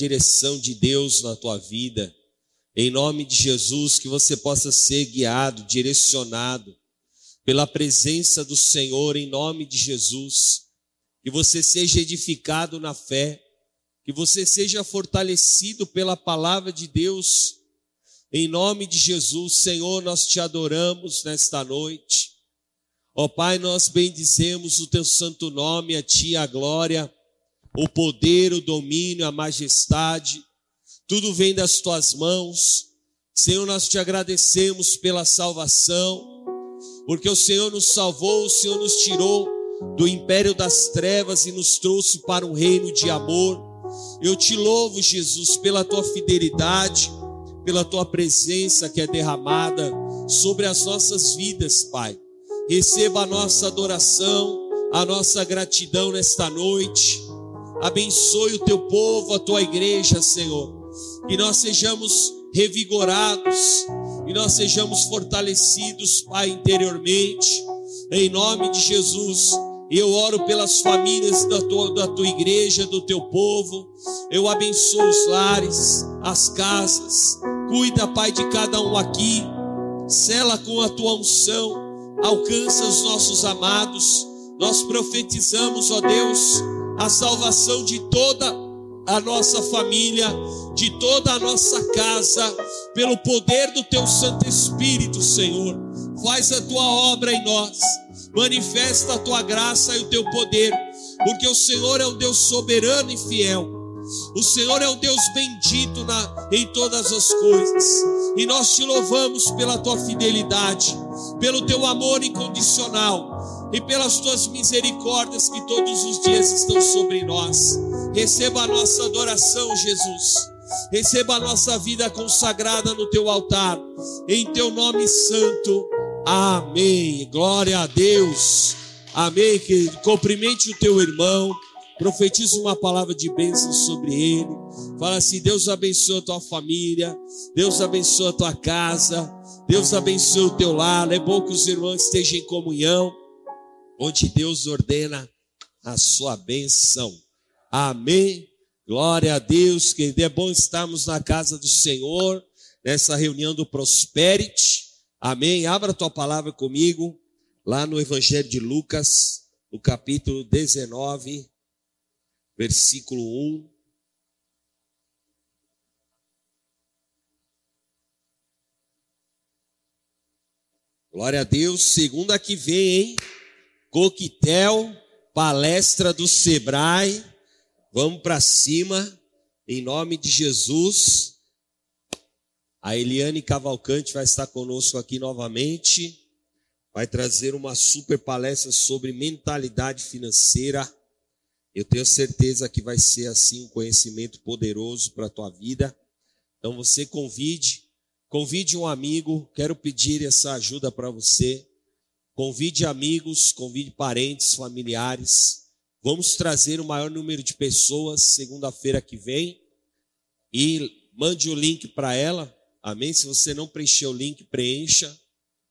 direção de Deus na tua vida. Em nome de Jesus, que você possa ser guiado, direcionado pela presença do Senhor, em nome de Jesus. Que você seja edificado na fé, que você seja fortalecido pela palavra de Deus. Em nome de Jesus, Senhor, nós te adoramos nesta noite. Ó Pai, nós bendizemos o teu santo nome, a ti a glória, o poder, o domínio, a majestade tudo vem das tuas mãos. Senhor, nós te agradecemos pela salvação, porque o Senhor nos salvou, o Senhor nos tirou do império das trevas e nos trouxe para um reino de amor. Eu te louvo, Jesus, pela tua fidelidade, pela tua presença que é derramada sobre as nossas vidas, Pai. Receba a nossa adoração, a nossa gratidão nesta noite. Abençoe o teu povo, a tua igreja, Senhor que nós sejamos revigorados, que nós sejamos fortalecidos, Pai, interiormente, em nome de Jesus. Eu oro pelas famílias da tua, da tua igreja, do teu povo. Eu abençoo os lares, as casas. Cuida, Pai, de cada um aqui. Sela com a tua unção. Alcança os nossos amados. Nós profetizamos, ó Deus, a salvação de toda a nossa família, de toda a nossa casa, pelo poder do teu Santo Espírito, Senhor. Faz a tua obra em nós, manifesta a tua graça e o teu poder, porque o Senhor é o Deus soberano e fiel. O Senhor é o Deus bendito na, em todas as coisas, e nós te louvamos pela tua fidelidade, pelo teu amor incondicional e pelas tuas misericórdias que todos os dias estão sobre nós. Receba a nossa adoração, Jesus. Receba a nossa vida consagrada no teu altar, em teu nome santo. Amém. Glória a Deus. Amém. Que cumprimente o teu irmão. Profetiza uma palavra de bênção sobre ele. Fala assim: Deus abençoe a tua família. Deus abençoe a tua casa. Deus abençoe o teu lar. É bom que os irmãos estejam em comunhão, onde Deus ordena a sua bênção. Amém. Glória a Deus, que é bom estarmos na casa do Senhor, nessa reunião do Prosperity. Amém. Abra a tua palavra comigo, lá no Evangelho de Lucas, no capítulo 19, versículo 1. Glória a Deus. Segunda que vem, hein? Coquetel, palestra do Sebrae Vamos para cima, em nome de Jesus. A Eliane Cavalcante vai estar conosco aqui novamente. Vai trazer uma super palestra sobre mentalidade financeira. Eu tenho certeza que vai ser assim um conhecimento poderoso para a tua vida. Então você convide, convide um amigo. Quero pedir essa ajuda para você. Convide amigos, convide parentes, familiares Vamos trazer o maior número de pessoas segunda-feira que vem e mande o link para ela. Amém? Se você não preencheu o link, preencha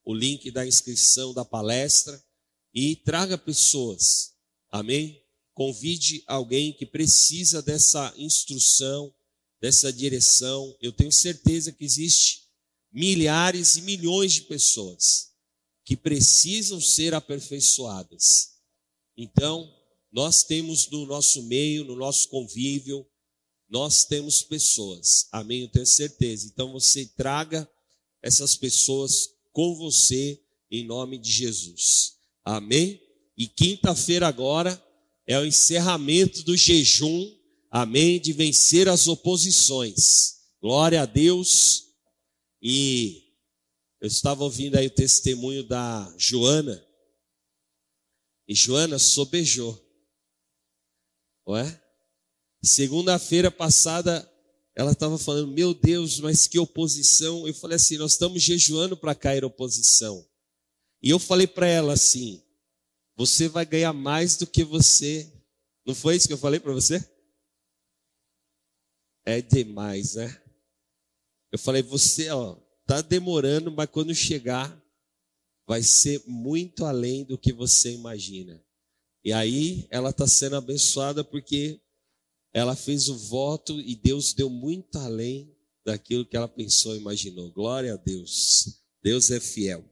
o link da inscrição da palestra e traga pessoas. Amém? Convide alguém que precisa dessa instrução, dessa direção. Eu tenho certeza que existe milhares e milhões de pessoas que precisam ser aperfeiçoadas. Então, nós temos no nosso meio, no nosso convívio, nós temos pessoas. Amém? Eu tenho certeza. Então você traga essas pessoas com você em nome de Jesus. Amém? E quinta-feira agora é o encerramento do jejum. Amém? De vencer as oposições. Glória a Deus. E eu estava ouvindo aí o testemunho da Joana. E Joana sobejou. Não é? Segunda-feira passada, ela estava falando, meu Deus, mas que oposição. Eu falei assim, nós estamos jejuando para cair oposição. E eu falei para ela assim, você vai ganhar mais do que você. Não foi isso que eu falei para você? É demais, né? Eu falei, você, ó, tá demorando, mas quando chegar, vai ser muito além do que você imagina. E aí ela está sendo abençoada porque ela fez o voto e Deus deu muito além daquilo que ela pensou e imaginou. Glória a Deus. Deus é fiel.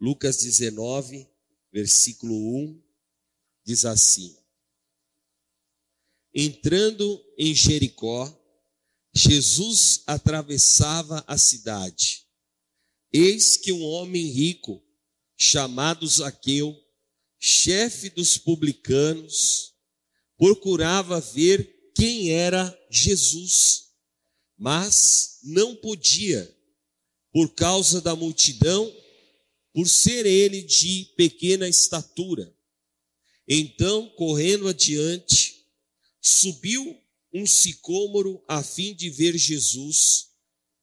Lucas 19, versículo 1 diz assim: Entrando em Jericó, Jesus atravessava a cidade. Eis que um homem rico, chamado Zaqueu, chefe dos publicanos, procurava ver quem era Jesus, mas não podia, por causa da multidão, por ser ele de pequena estatura. Então, correndo adiante, subiu um sicômoro a fim de ver Jesus,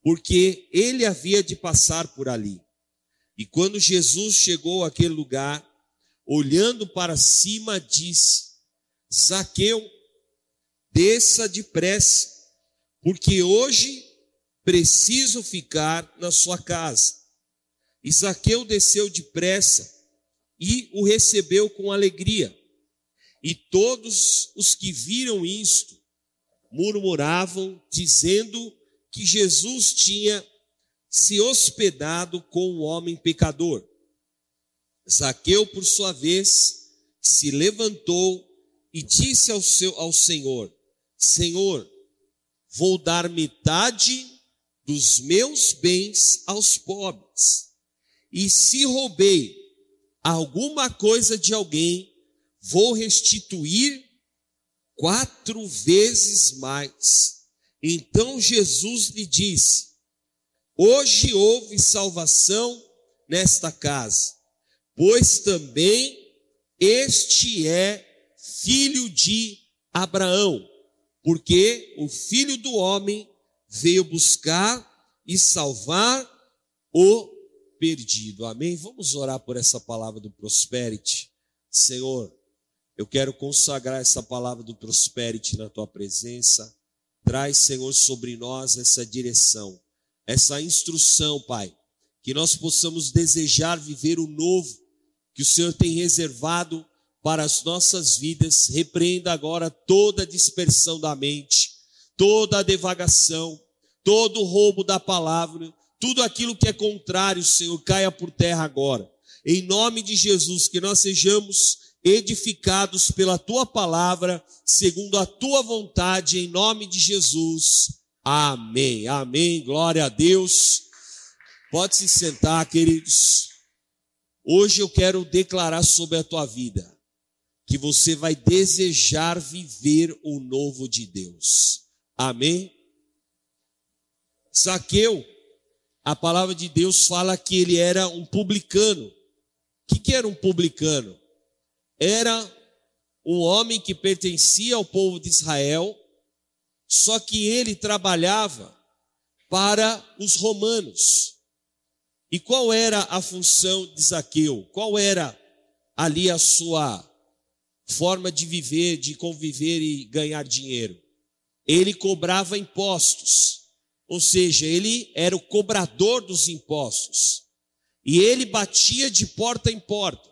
porque ele havia de passar por ali. E quando Jesus chegou àquele lugar, olhando para cima, disse: Zaqueu, desça depressa, porque hoje preciso ficar na sua casa. E Zaqueu desceu depressa e o recebeu com alegria. E todos os que viram isto murmuravam, dizendo que Jesus tinha se hospedado com um homem pecador. Zaqueu, por sua vez, se levantou e disse ao, seu, ao Senhor: Senhor, vou dar metade dos meus bens aos pobres. E se roubei alguma coisa de alguém, vou restituir quatro vezes mais. Então Jesus lhe disse: Hoje houve salvação nesta casa, pois também este é filho de Abraão, porque o filho do homem veio buscar e salvar o perdido. Amém? Vamos orar por essa palavra do Prosperity. Senhor, eu quero consagrar essa palavra do Prosperity na tua presença. Traz, Senhor, sobre nós essa direção, essa instrução, Pai, que nós possamos desejar viver o novo que o Senhor tem reservado para as nossas vidas. Repreenda agora toda a dispersão da mente, toda a devagação, todo o roubo da palavra, tudo aquilo que é contrário, Senhor, caia por terra agora. Em nome de Jesus, que nós sejamos edificados pela tua palavra, segundo a tua vontade, em nome de Jesus. Amém. Amém. Glória a Deus. Pode se sentar, queridos. Hoje eu quero declarar sobre a tua vida que você vai desejar viver o novo de Deus. Amém. Saqueu, a palavra de Deus fala que ele era um publicano. O que, que era um publicano? Era um homem que pertencia ao povo de Israel, só que ele trabalhava para os romanos. E qual era a função de Zaqueu? Qual era ali a sua forma de viver, de conviver e ganhar dinheiro? Ele cobrava impostos, ou seja, ele era o cobrador dos impostos. E ele batia de porta em porta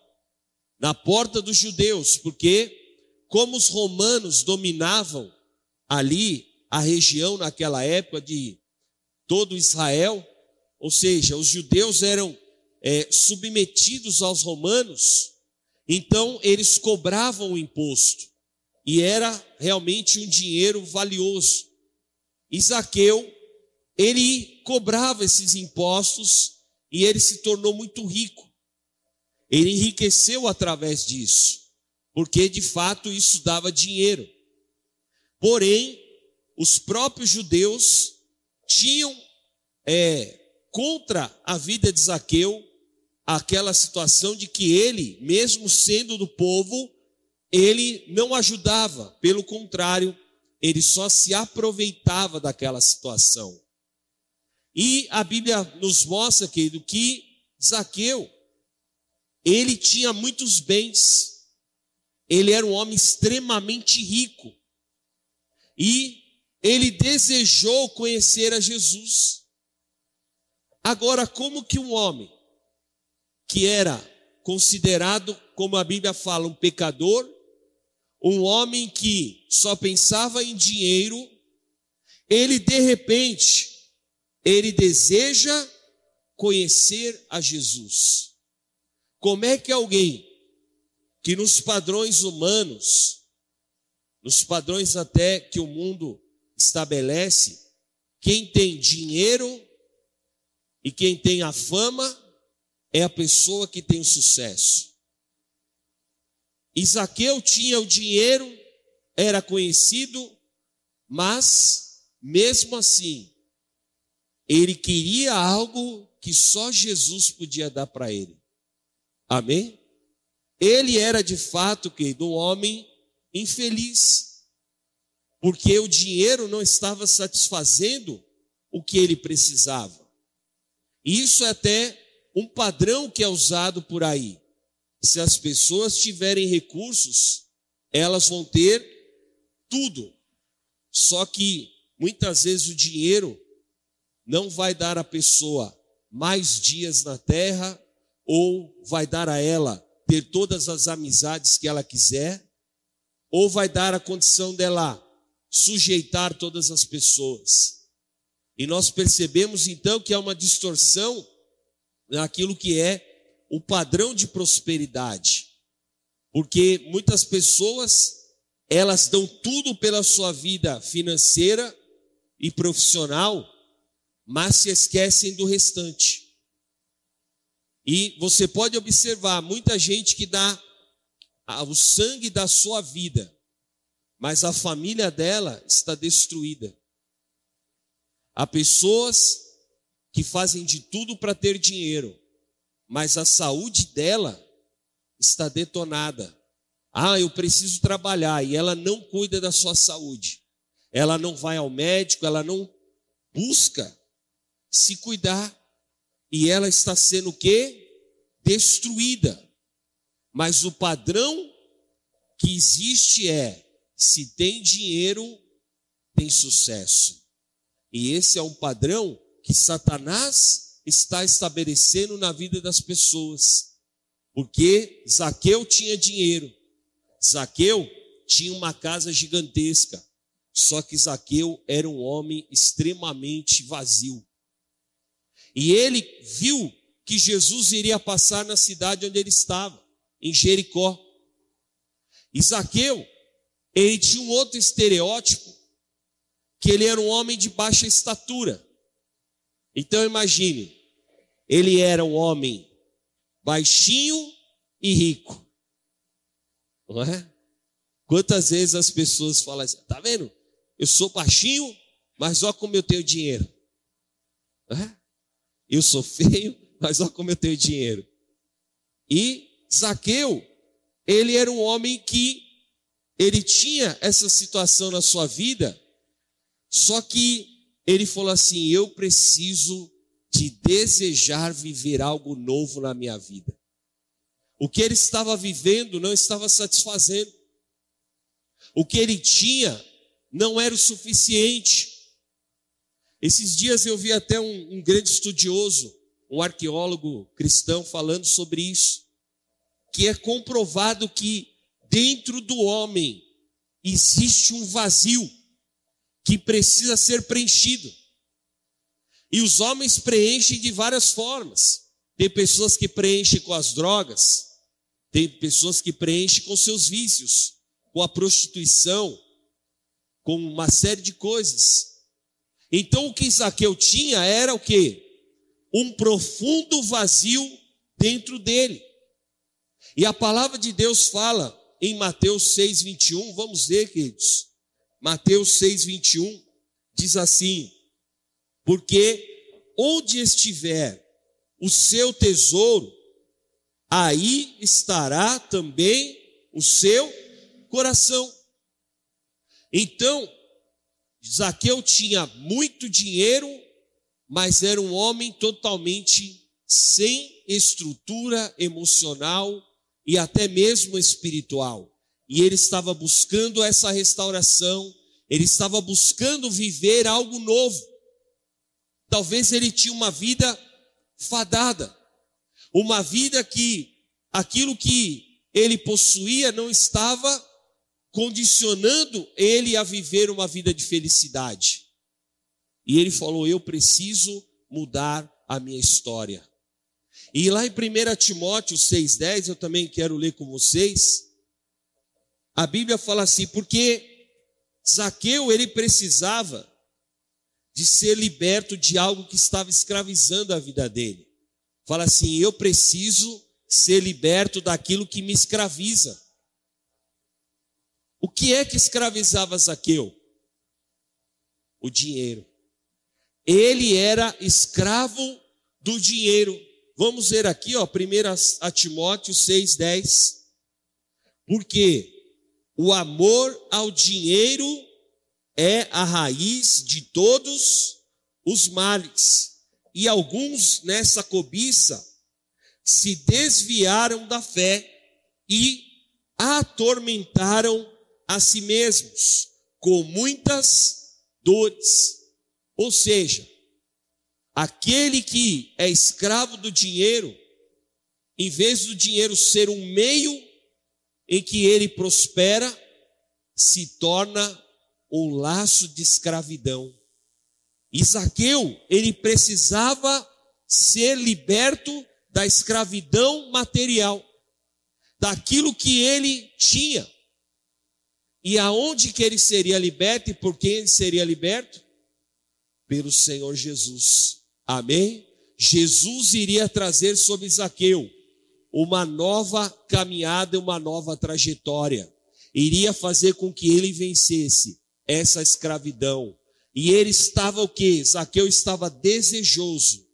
na porta dos judeus, porque como os romanos dominavam ali a região naquela época de todo Israel, ou seja, os judeus eram é, submetidos aos romanos, então eles cobravam o imposto e era realmente um dinheiro valioso. Isaqueu, ele cobrava esses impostos e ele se tornou muito rico. Ele enriqueceu através disso, porque de fato isso dava dinheiro. Porém, os próprios judeus tinham é, contra a vida de Zaqueu aquela situação de que ele, mesmo sendo do povo, ele não ajudava, pelo contrário, ele só se aproveitava daquela situação. E a Bíblia nos mostra, querido, que Zaqueu, ele tinha muitos bens, ele era um homem extremamente rico, e ele desejou conhecer a Jesus. Agora, como que um homem que era considerado, como a Bíblia fala, um pecador, um homem que só pensava em dinheiro, ele de repente, ele deseja conhecer a Jesus. Como é que alguém que nos padrões humanos, nos padrões até que o mundo estabelece, quem tem dinheiro e quem tem a fama é a pessoa que tem sucesso. Isaqueu tinha o dinheiro, era conhecido, mas mesmo assim, ele queria algo que só Jesus podia dar para ele. Amém? Ele era de fato, querido, um homem infeliz, porque o dinheiro não estava satisfazendo o que ele precisava. Isso é até um padrão que é usado por aí. Se as pessoas tiverem recursos, elas vão ter tudo. Só que muitas vezes o dinheiro não vai dar à pessoa mais dias na terra ou vai dar a ela ter todas as amizades que ela quiser, ou vai dar a condição dela sujeitar todas as pessoas. E nós percebemos então que há uma distorção naquilo que é o padrão de prosperidade. Porque muitas pessoas, elas dão tudo pela sua vida financeira e profissional, mas se esquecem do restante. E você pode observar muita gente que dá o sangue da sua vida, mas a família dela está destruída. Há pessoas que fazem de tudo para ter dinheiro, mas a saúde dela está detonada. Ah, eu preciso trabalhar e ela não cuida da sua saúde. Ela não vai ao médico, ela não busca se cuidar. E ela está sendo o quê? destruída. Mas o padrão que existe é: se tem dinheiro, tem sucesso. E esse é um padrão que Satanás está estabelecendo na vida das pessoas. Porque Zaqueu tinha dinheiro, Zaqueu tinha uma casa gigantesca, só que Zaqueu era um homem extremamente vazio. E ele viu que Jesus iria passar na cidade onde ele estava, em Jericó. Isaqueu, ele tinha um outro estereótipo, que ele era um homem de baixa estatura. Então imagine, ele era um homem baixinho e rico. Não é? Quantas vezes as pessoas falam assim, tá vendo? Eu sou baixinho, mas olha como eu tenho dinheiro. É? Eu sou feio, mas olha como eu tenho dinheiro. E Zaqueu, ele era um homem que ele tinha essa situação na sua vida, só que ele falou assim: eu preciso de desejar viver algo novo na minha vida. O que ele estava vivendo não estava satisfazendo. O que ele tinha não era o suficiente. Esses dias eu vi até um, um grande estudioso um arqueólogo cristão falando sobre isso, que é comprovado que dentro do homem existe um vazio que precisa ser preenchido. E os homens preenchem de várias formas. Tem pessoas que preenchem com as drogas, tem pessoas que preenchem com seus vícios, com a prostituição, com uma série de coisas. Então o que Isaqueu tinha era o que? um profundo vazio dentro dele. E a palavra de Deus fala em Mateus 6, 21, vamos ver, queridos. Mateus 6, 21 diz assim: Porque onde estiver o seu tesouro, aí estará também o seu coração. Então, Zaqueu tinha muito dinheiro mas era um homem totalmente sem estrutura emocional e até mesmo espiritual. E ele estava buscando essa restauração, ele estava buscando viver algo novo. Talvez ele tinha uma vida fadada, uma vida que aquilo que ele possuía não estava condicionando ele a viver uma vida de felicidade. E ele falou: Eu preciso mudar a minha história. E lá em 1 Timóteo 6,10, eu também quero ler com vocês. A Bíblia fala assim: porque Zaqueu ele precisava de ser liberto de algo que estava escravizando a vida dele. Fala assim: eu preciso ser liberto daquilo que me escraviza. O que é que escravizava Zaqueu? O dinheiro. Ele era escravo do dinheiro. Vamos ver aqui, ó, 1 a Timóteo 6,10. Porque o amor ao dinheiro é a raiz de todos os males. E alguns nessa cobiça se desviaram da fé e atormentaram a si mesmos com muitas dores. Ou seja, aquele que é escravo do dinheiro, em vez do dinheiro ser um meio em que ele prospera, se torna um laço de escravidão. Isaqueu, ele precisava ser liberto da escravidão material, daquilo que ele tinha. E aonde que ele seria liberto e por quem ele seria liberto? Pelo Senhor Jesus. Amém? Jesus iria trazer sobre Zaqueu uma nova caminhada, uma nova trajetória. Iria fazer com que ele vencesse essa escravidão. E ele estava o que? Zaqueu estava desejoso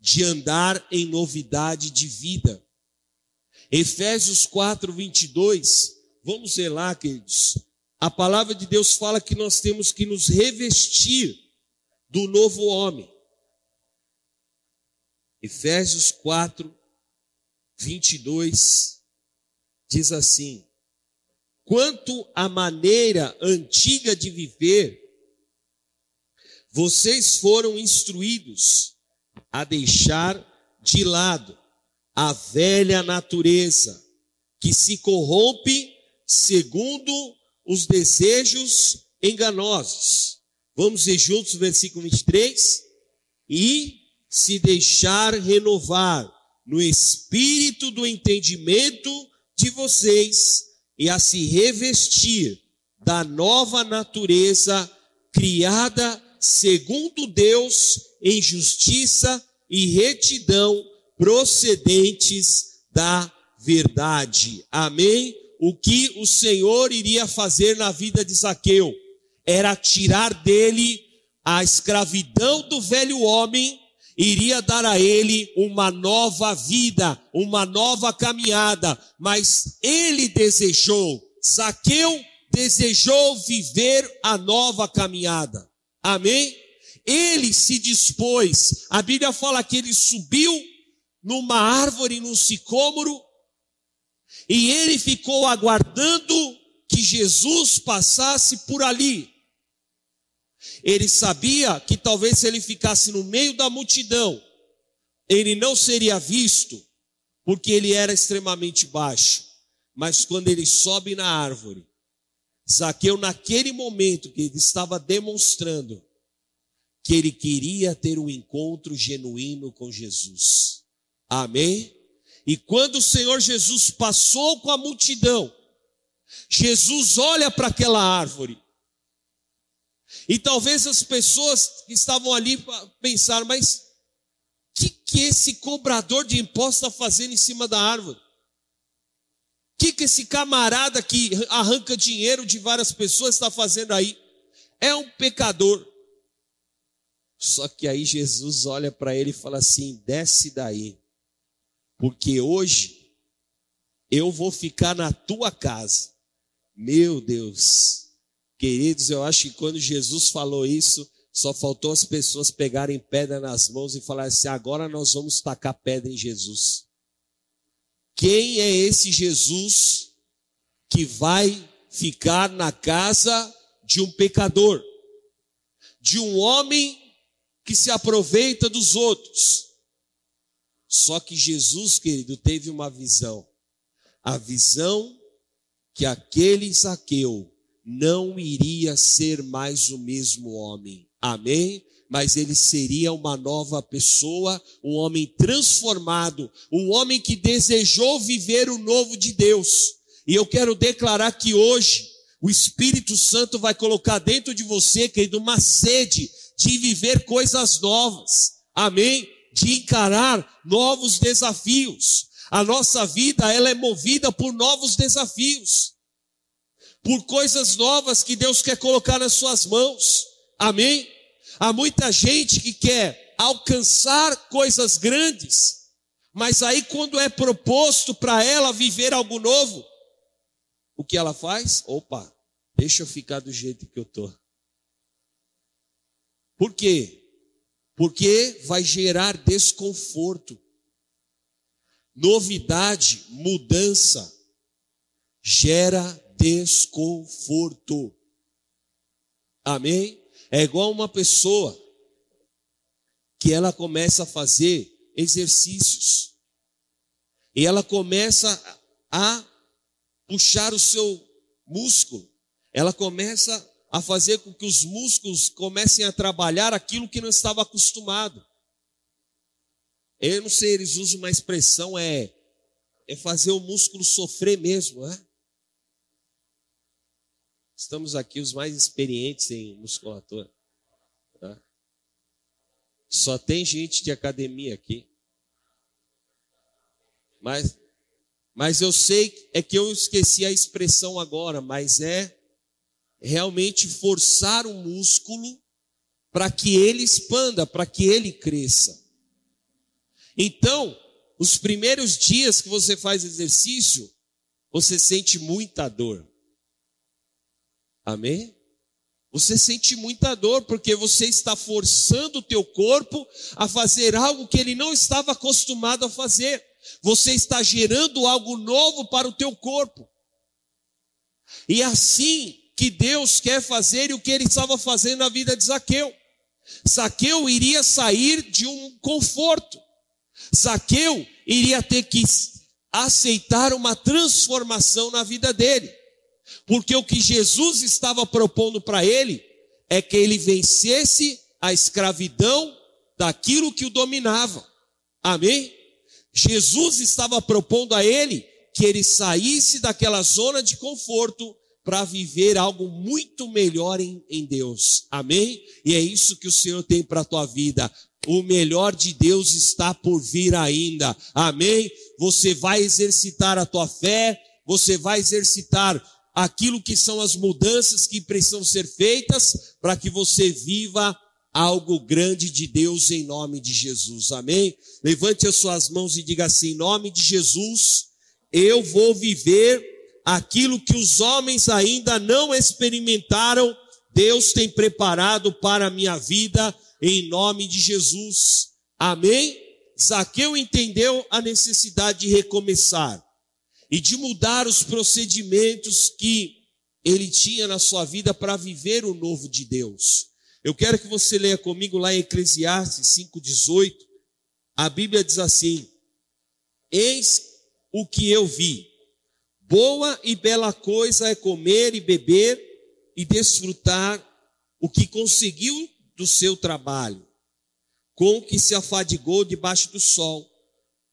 de andar em novidade de vida. Efésios 4, 22 Vamos lá, queridos. A palavra de Deus fala que nós temos que nos revestir do novo homem. Efésios 4, 22 diz assim: Quanto à maneira antiga de viver, vocês foram instruídos a deixar de lado a velha natureza que se corrompe segundo os desejos enganosos. Vamos ver juntos o versículo 23? E se deixar renovar no espírito do entendimento de vocês e a se revestir da nova natureza criada segundo Deus em justiça e retidão procedentes da verdade. Amém? O que o Senhor iria fazer na vida de Zaqueu era tirar dele a escravidão do velho homem, iria dar a ele uma nova vida, uma nova caminhada, mas ele desejou, Zaqueu desejou viver a nova caminhada. Amém? Ele se dispôs. A Bíblia fala que ele subiu numa árvore, num sicômoro, e ele ficou aguardando que Jesus passasse por ali. Ele sabia que talvez se ele ficasse no meio da multidão, ele não seria visto, porque ele era extremamente baixo. Mas quando ele sobe na árvore, Zaqueu, naquele momento que ele estava demonstrando que ele queria ter um encontro genuíno com Jesus. Amém? E quando o Senhor Jesus passou com a multidão, Jesus olha para aquela árvore. E talvez as pessoas que estavam ali pensaram, mas o que, que esse cobrador de impostos está fazendo em cima da árvore? O que, que esse camarada que arranca dinheiro de várias pessoas está fazendo aí? É um pecador. Só que aí Jesus olha para ele e fala assim: desce daí porque hoje eu vou ficar na tua casa. Meu Deus, queridos, eu acho que quando Jesus falou isso, só faltou as pessoas pegarem pedra nas mãos e falar assim: agora nós vamos tacar pedra em Jesus. Quem é esse Jesus que vai ficar na casa de um pecador, de um homem que se aproveita dos outros? Só que Jesus, querido, teve uma visão. A visão que aquele Zaqueu não iria ser mais o mesmo homem. Amém? Mas ele seria uma nova pessoa, um homem transformado, um homem que desejou viver o novo de Deus. E eu quero declarar que hoje o Espírito Santo vai colocar dentro de você, querido, uma sede de viver coisas novas. Amém? De encarar novos desafios. A nossa vida, ela é movida por novos desafios. Por coisas novas que Deus quer colocar nas suas mãos. Amém? Há muita gente que quer alcançar coisas grandes, mas aí quando é proposto para ela viver algo novo, o que ela faz? Opa, deixa eu ficar do jeito que eu tô. Por quê? Porque vai gerar desconforto. Novidade, mudança, gera desconforto. Amém? É igual uma pessoa que ela começa a fazer exercícios. E ela começa a puxar o seu músculo. Ela começa a fazer com que os músculos comecem a trabalhar aquilo que não estava acostumado. Eu não sei, eles usam uma expressão, é, é fazer o músculo sofrer mesmo, né? Estamos aqui os mais experientes em musculatura. Tá? Só tem gente de academia aqui. Mas, mas eu sei, é que eu esqueci a expressão agora, mas é realmente forçar o músculo para que ele expanda, para que ele cresça. Então, os primeiros dias que você faz exercício, você sente muita dor. Amém? Você sente muita dor porque você está forçando o teu corpo a fazer algo que ele não estava acostumado a fazer. Você está gerando algo novo para o teu corpo. E assim que Deus quer fazer e o que ele estava fazendo na vida de Zaqueu. Zaqueu iria sair de um conforto. Zaqueu iria ter que aceitar uma transformação na vida dele. Porque o que Jesus estava propondo para ele é que ele vencesse a escravidão daquilo que o dominava. Amém? Jesus estava propondo a ele que ele saísse daquela zona de conforto para viver algo muito melhor em, em Deus. Amém? E é isso que o Senhor tem para a tua vida. O melhor de Deus está por vir ainda. Amém? Você vai exercitar a tua fé, você vai exercitar aquilo que são as mudanças que precisam ser feitas para que você viva algo grande de Deus em nome de Jesus. Amém? Levante as suas mãos e diga assim: em nome de Jesus, eu vou viver aquilo que os homens ainda não experimentaram, Deus tem preparado para a minha vida, em nome de Jesus. Amém? Zaqueu entendeu a necessidade de recomeçar e de mudar os procedimentos que ele tinha na sua vida para viver o novo de Deus. Eu quero que você leia comigo lá em Eclesiastes 5,18. A Bíblia diz assim: Eis o que eu vi Boa e bela coisa é comer e beber e desfrutar o que conseguiu do seu trabalho, com o que se afadigou debaixo do sol,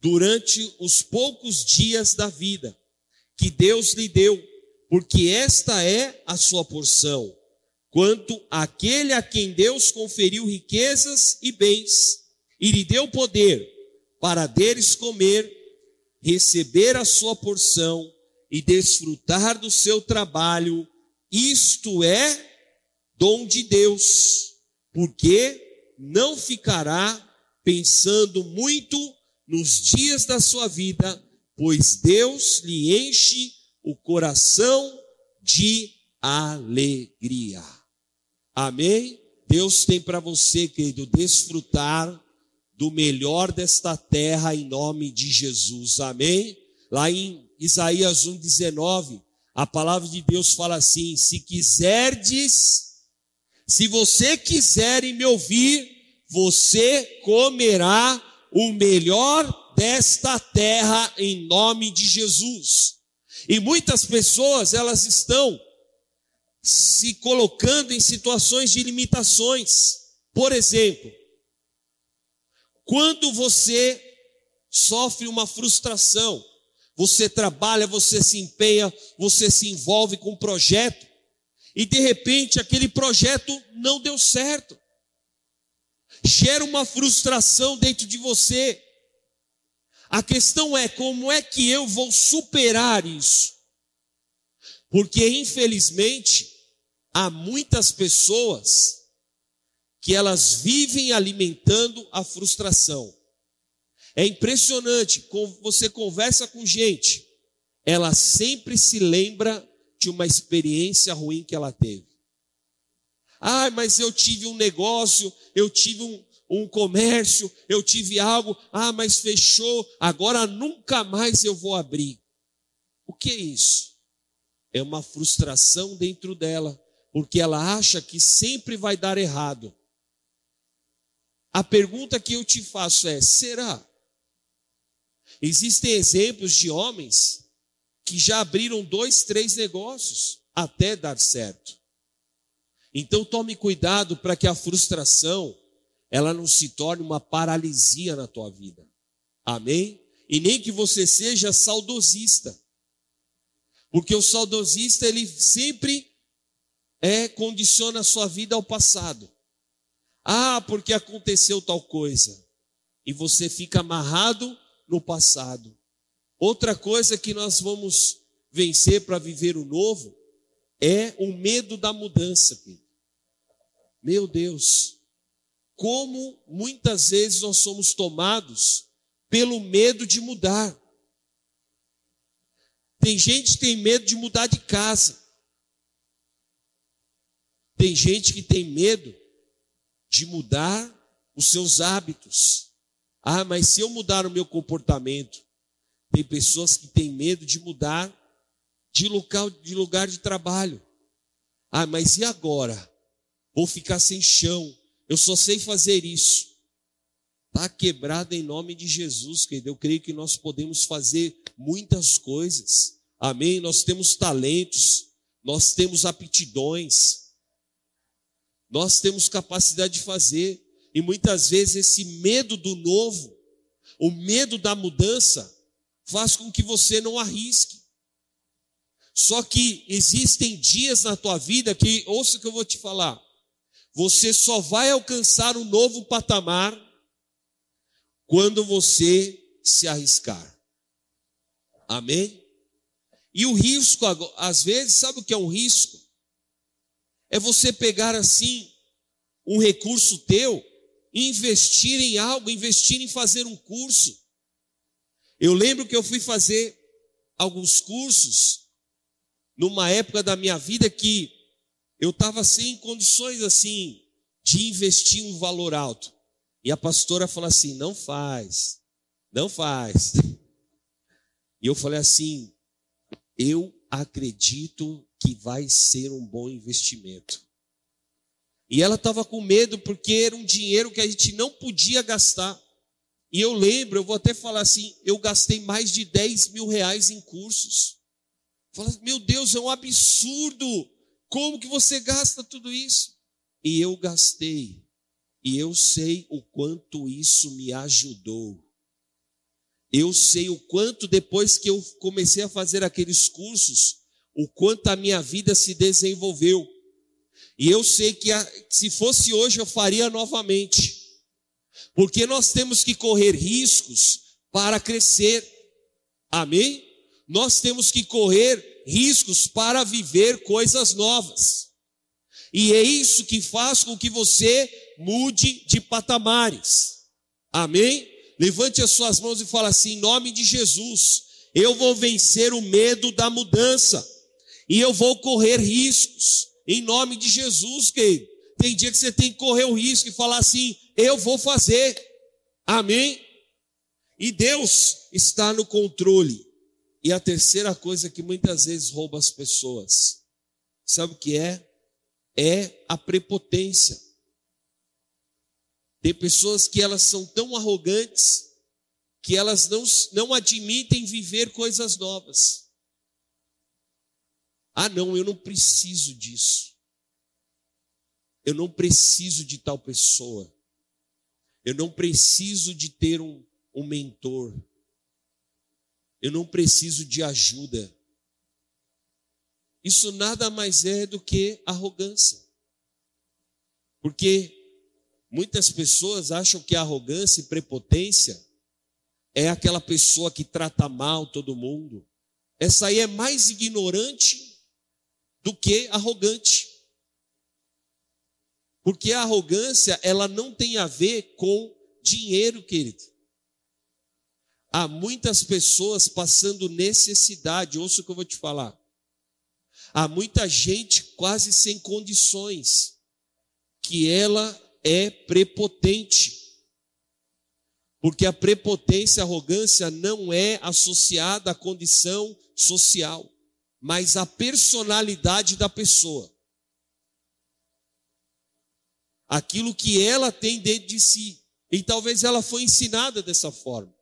durante os poucos dias da vida que Deus lhe deu, porque esta é a sua porção, quanto aquele a quem Deus conferiu riquezas e bens, e lhe deu poder para deles comer, receber a sua porção e desfrutar do seu trabalho, isto é dom de Deus, porque não ficará pensando muito nos dias da sua vida, pois Deus lhe enche o coração de alegria. Amém? Deus tem para você, querido, desfrutar do melhor desta terra em nome de Jesus. Amém? Lá em Isaías 1,19, a palavra de Deus fala assim: se quiserdes, se você quiser me ouvir, você comerá o melhor desta terra em nome de Jesus. E muitas pessoas, elas estão se colocando em situações de limitações. Por exemplo, quando você sofre uma frustração, você trabalha, você se empenha, você se envolve com um projeto, e de repente aquele projeto não deu certo. Gera uma frustração dentro de você. A questão é como é que eu vou superar isso? Porque infelizmente há muitas pessoas que elas vivem alimentando a frustração. É impressionante, você conversa com gente, ela sempre se lembra de uma experiência ruim que ela teve. Ah, mas eu tive um negócio, eu tive um, um comércio, eu tive algo, ah, mas fechou, agora nunca mais eu vou abrir. O que é isso? É uma frustração dentro dela, porque ela acha que sempre vai dar errado. A pergunta que eu te faço é: será? Existem exemplos de homens que já abriram dois, três negócios até dar certo. Então tome cuidado para que a frustração ela não se torne uma paralisia na tua vida. Amém? E nem que você seja saudosista. Porque o saudosista ele sempre é condiciona a sua vida ao passado. Ah, porque aconteceu tal coisa. E você fica amarrado no passado. Outra coisa que nós vamos vencer para viver o novo é o medo da mudança. Meu Deus, como muitas vezes nós somos tomados pelo medo de mudar. Tem gente que tem medo de mudar de casa. Tem gente que tem medo de mudar os seus hábitos. Ah, mas se eu mudar o meu comportamento, tem pessoas que têm medo de mudar de local de lugar de trabalho. Ah, mas e agora? Vou ficar sem chão. Eu só sei fazer isso. Está quebrado em nome de Jesus, querido. Eu creio que nós podemos fazer muitas coisas. Amém? Nós temos talentos, nós temos aptidões, nós temos capacidade de fazer. E muitas vezes esse medo do novo, o medo da mudança, faz com que você não arrisque. Só que existem dias na tua vida que, ouça o que eu vou te falar, você só vai alcançar um novo patamar quando você se arriscar. Amém? E o risco, às vezes, sabe o que é um risco? É você pegar assim um recurso teu investir em algo, investir em fazer um curso. Eu lembro que eu fui fazer alguns cursos numa época da minha vida que eu estava sem condições assim de investir um valor alto. E a pastora falou assim: não faz, não faz. E eu falei assim: eu acredito que vai ser um bom investimento. E ela estava com medo porque era um dinheiro que a gente não podia gastar. E eu lembro, eu vou até falar assim, eu gastei mais de 10 mil reais em cursos. Fala, meu Deus, é um absurdo. Como que você gasta tudo isso? E eu gastei. E eu sei o quanto isso me ajudou. Eu sei o quanto depois que eu comecei a fazer aqueles cursos, o quanto a minha vida se desenvolveu. E eu sei que a, se fosse hoje eu faria novamente. Porque nós temos que correr riscos para crescer. Amém? Nós temos que correr riscos para viver coisas novas. E é isso que faz com que você mude de patamares. Amém? Levante as suas mãos e fala assim: em nome de Jesus, eu vou vencer o medo da mudança. E eu vou correr riscos. Em nome de Jesus, querido. Tem dia que você tem que correr o risco e falar assim: eu vou fazer. Amém? E Deus está no controle. E a terceira coisa que muitas vezes rouba as pessoas, sabe o que é? É a prepotência. Tem pessoas que elas são tão arrogantes que elas não, não admitem viver coisas novas. Ah, não, eu não preciso disso. Eu não preciso de tal pessoa. Eu não preciso de ter um, um mentor. Eu não preciso de ajuda. Isso nada mais é do que arrogância. Porque muitas pessoas acham que arrogância e prepotência é aquela pessoa que trata mal todo mundo. Essa aí é mais ignorante do que arrogante. Porque a arrogância, ela não tem a ver com dinheiro, querido. Há muitas pessoas passando necessidade, ouça o que eu vou te falar. Há muita gente quase sem condições, que ela é prepotente. Porque a prepotência, a arrogância não é associada à condição social, mas à personalidade da pessoa. Aquilo que ela tem dentro de si. E talvez ela foi ensinada dessa forma.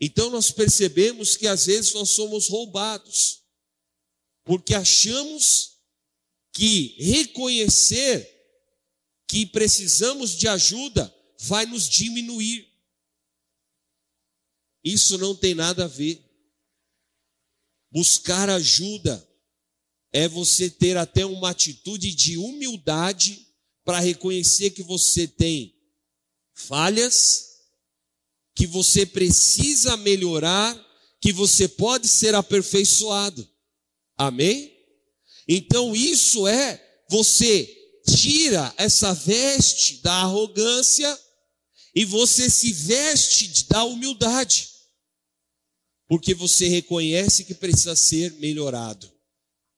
Então nós percebemos que às vezes nós somos roubados, porque achamos que reconhecer que precisamos de ajuda vai nos diminuir. Isso não tem nada a ver. Buscar ajuda é você ter até uma atitude de humildade para reconhecer que você tem falhas, que você precisa melhorar, que você pode ser aperfeiçoado. Amém? Então isso é você tira essa veste da arrogância e você se veste da humildade. Porque você reconhece que precisa ser melhorado.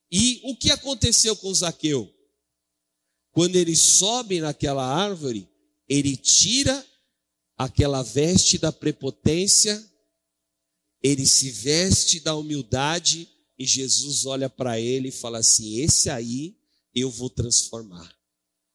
E o que aconteceu com Zaqueu? Quando ele sobe naquela árvore, ele tira aquela veste da prepotência, ele se veste da humildade e Jesus olha para ele e fala assim: Esse aí eu vou transformar.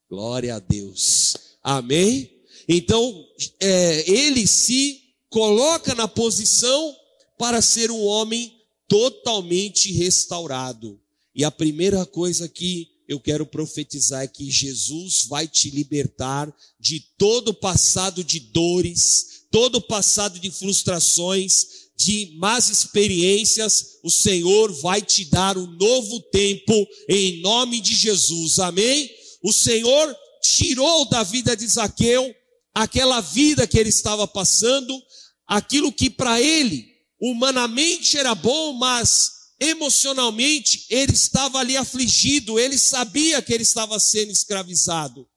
Glória a Deus. Amém? Então, é, ele se coloca na posição para ser um homem totalmente restaurado. E a primeira coisa que eu quero profetizar é que Jesus vai te libertar de todo o passado de dores, todo o passado de frustrações, de más experiências. O Senhor vai te dar um novo tempo em nome de Jesus. Amém? O Senhor tirou da vida de Zaqueu aquela vida que ele estava passando, aquilo que para ele humanamente era bom, mas emocionalmente ele estava ali afligido, ele sabia que ele estava sendo escravizado.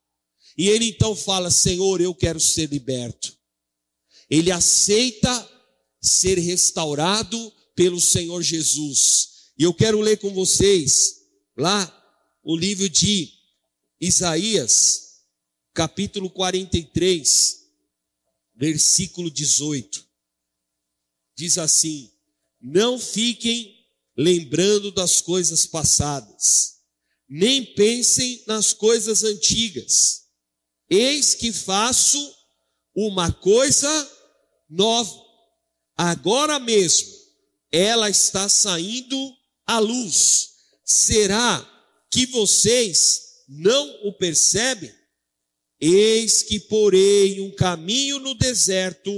E ele então fala: Senhor, eu quero ser liberto. Ele aceita ser restaurado pelo Senhor Jesus. E eu quero ler com vocês lá o livro de Isaías, capítulo 43, versículo 18. Diz assim: Não fiquem lembrando das coisas passadas, nem pensem nas coisas antigas. Eis que faço uma coisa nova. Agora mesmo ela está saindo à luz. Será que vocês não o percebem? Eis que porei um caminho no deserto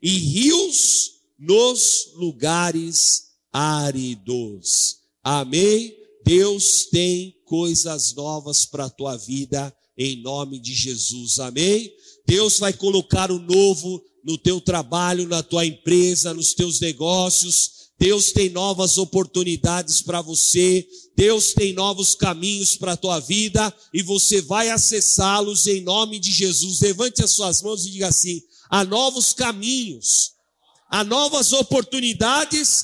e rios nos lugares áridos. Amém? Deus tem coisas novas para a tua vida em nome de Jesus. Amém? Deus vai colocar o novo no teu trabalho, na tua empresa, nos teus negócios. Deus tem novas oportunidades para você. Deus tem novos caminhos para a tua vida e você vai acessá-los em nome de Jesus. Levante as suas mãos e diga assim: há novos caminhos, há novas oportunidades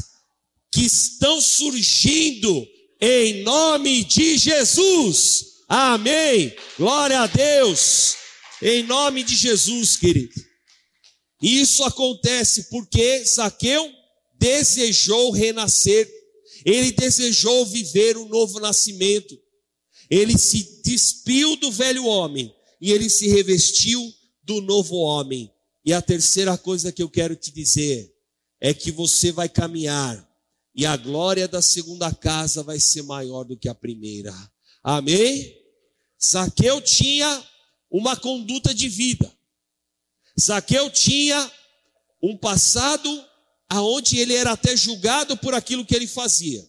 que estão surgindo em nome de Jesus. Amém. Glória a Deus. Em nome de Jesus, querido. Isso acontece porque Zaqueu desejou renascer. Ele desejou viver um novo nascimento. Ele se despiu do velho homem e ele se revestiu do novo homem. E a terceira coisa que eu quero te dizer é que você vai caminhar e a glória da segunda casa vai ser maior do que a primeira. Amém? Zaqueu tinha uma conduta de vida. Zaqueu tinha um passado aonde ele era até julgado por aquilo que ele fazia.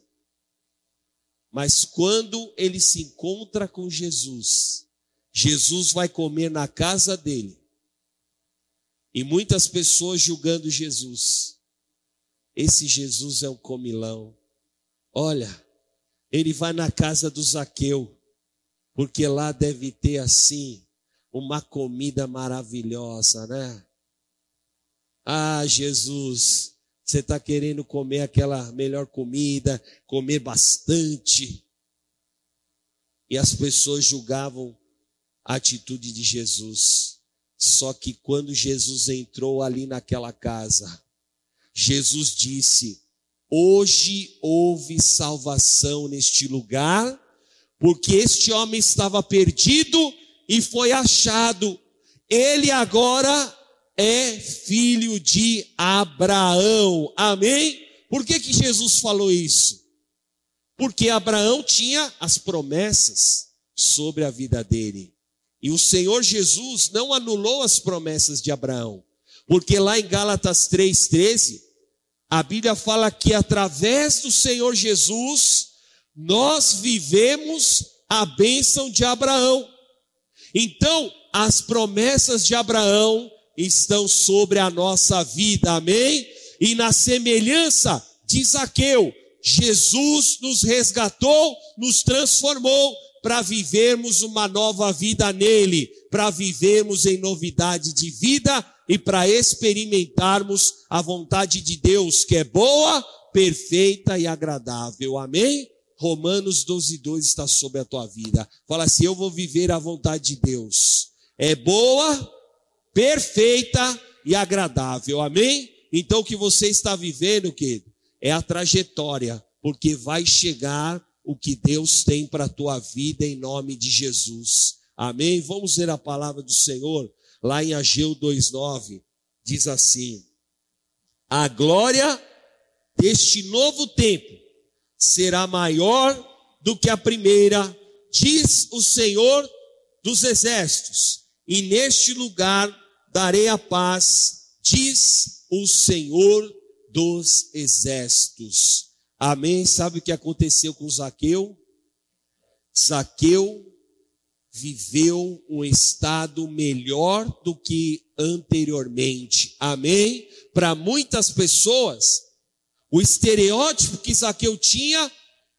Mas quando ele se encontra com Jesus, Jesus vai comer na casa dele. E muitas pessoas julgando Jesus. Esse Jesus é um comilão. Olha, ele vai na casa do Zaqueu, porque lá deve ter assim uma comida maravilhosa, né? Ah, Jesus, você está querendo comer aquela melhor comida, comer bastante. E as pessoas julgavam a atitude de Jesus. Só que quando Jesus entrou ali naquela casa, Jesus disse: Hoje houve salvação neste lugar, porque este homem estava perdido e foi achado. Ele agora é filho de Abraão. Amém? Por que, que Jesus falou isso? Porque Abraão tinha as promessas sobre a vida dele. E o Senhor Jesus não anulou as promessas de Abraão. Porque lá em Gálatas 3,13, a Bíblia fala que através do Senhor Jesus, nós vivemos a bênção de Abraão. Então, as promessas de Abraão estão sobre a nossa vida, amém? E na semelhança de Zaqueu, Jesus nos resgatou, nos transformou para vivermos uma nova vida nele, para vivermos em novidade de vida e para experimentarmos a vontade de Deus, que é boa, perfeita e agradável. Amém? Romanos 12, 2 está sobre a tua vida. Fala assim: eu vou viver a vontade de Deus. É boa, perfeita e agradável. Amém? Então o que você está vivendo, querido, é a trajetória, porque vai chegar o que Deus tem para a tua vida em nome de Jesus. Amém? Vamos ver a palavra do Senhor lá em Ageu 2:9. Diz assim: A glória deste novo tempo será maior do que a primeira, diz o Senhor dos exércitos. E neste lugar darei a paz, diz o Senhor dos exércitos. Amém? Sabe o que aconteceu com Zaqueu? Zaqueu viveu um estado melhor do que anteriormente. Amém? Para muitas pessoas, o estereótipo que Zaqueu tinha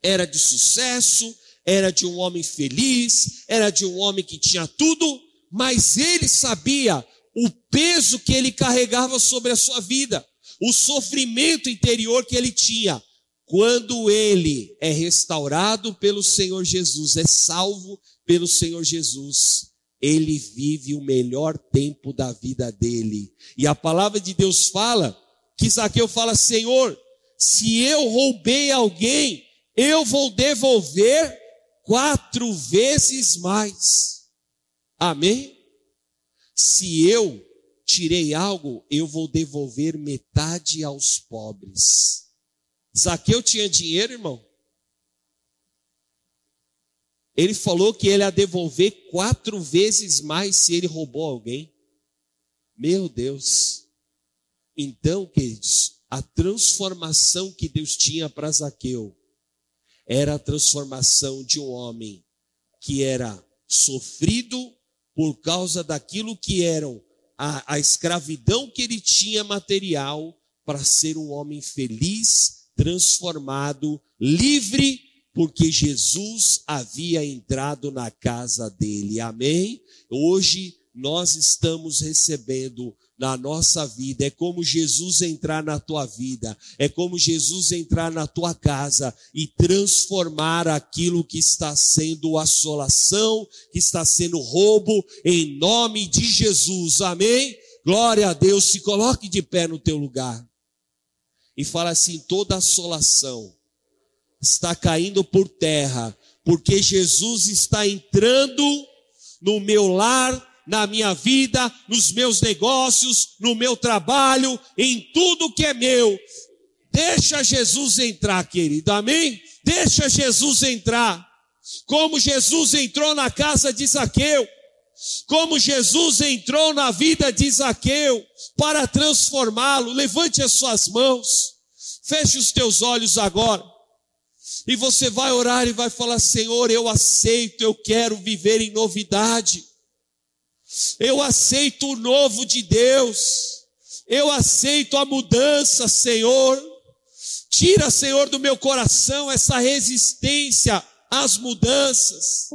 era de sucesso, era de um homem feliz, era de um homem que tinha tudo, mas ele sabia o peso que ele carregava sobre a sua vida, o sofrimento interior que ele tinha. Quando ele é restaurado pelo Senhor Jesus, é salvo pelo Senhor Jesus, ele vive o melhor tempo da vida dele. E a palavra de Deus fala que Zaqueu fala: Senhor, se eu roubei alguém, eu vou devolver quatro vezes mais. Amém? Se eu tirei algo, eu vou devolver metade aos pobres. Zaqueu tinha dinheiro, irmão? Ele falou que ele ia devolver quatro vezes mais se ele roubou alguém. Meu Deus. Então, queridos, a transformação que Deus tinha para Zaqueu era a transformação de um homem que era sofrido por causa daquilo que eram a, a escravidão que ele tinha material para ser um homem feliz, transformado, livre, porque Jesus havia entrado na casa dele. Amém? Hoje nós estamos recebendo na nossa vida. É como Jesus entrar na tua vida, é como Jesus entrar na tua casa e transformar aquilo que está sendo assolação, que está sendo roubo, em nome de Jesus. Amém? Glória a Deus. Se coloque de pé no teu lugar e fala assim: toda assolação está caindo por terra, porque Jesus está entrando no meu lar na minha vida, nos meus negócios, no meu trabalho, em tudo que é meu. Deixa Jesus entrar, querido, amém? Deixa Jesus entrar. Como Jesus entrou na casa de Zaqueu, como Jesus entrou na vida de Zaqueu para transformá-lo. Levante as suas mãos, feche os teus olhos agora. E você vai orar e vai falar: Senhor, eu aceito, eu quero viver em novidade. Eu aceito o novo de Deus. Eu aceito a mudança, Senhor. Tira, Senhor, do meu coração essa resistência às mudanças.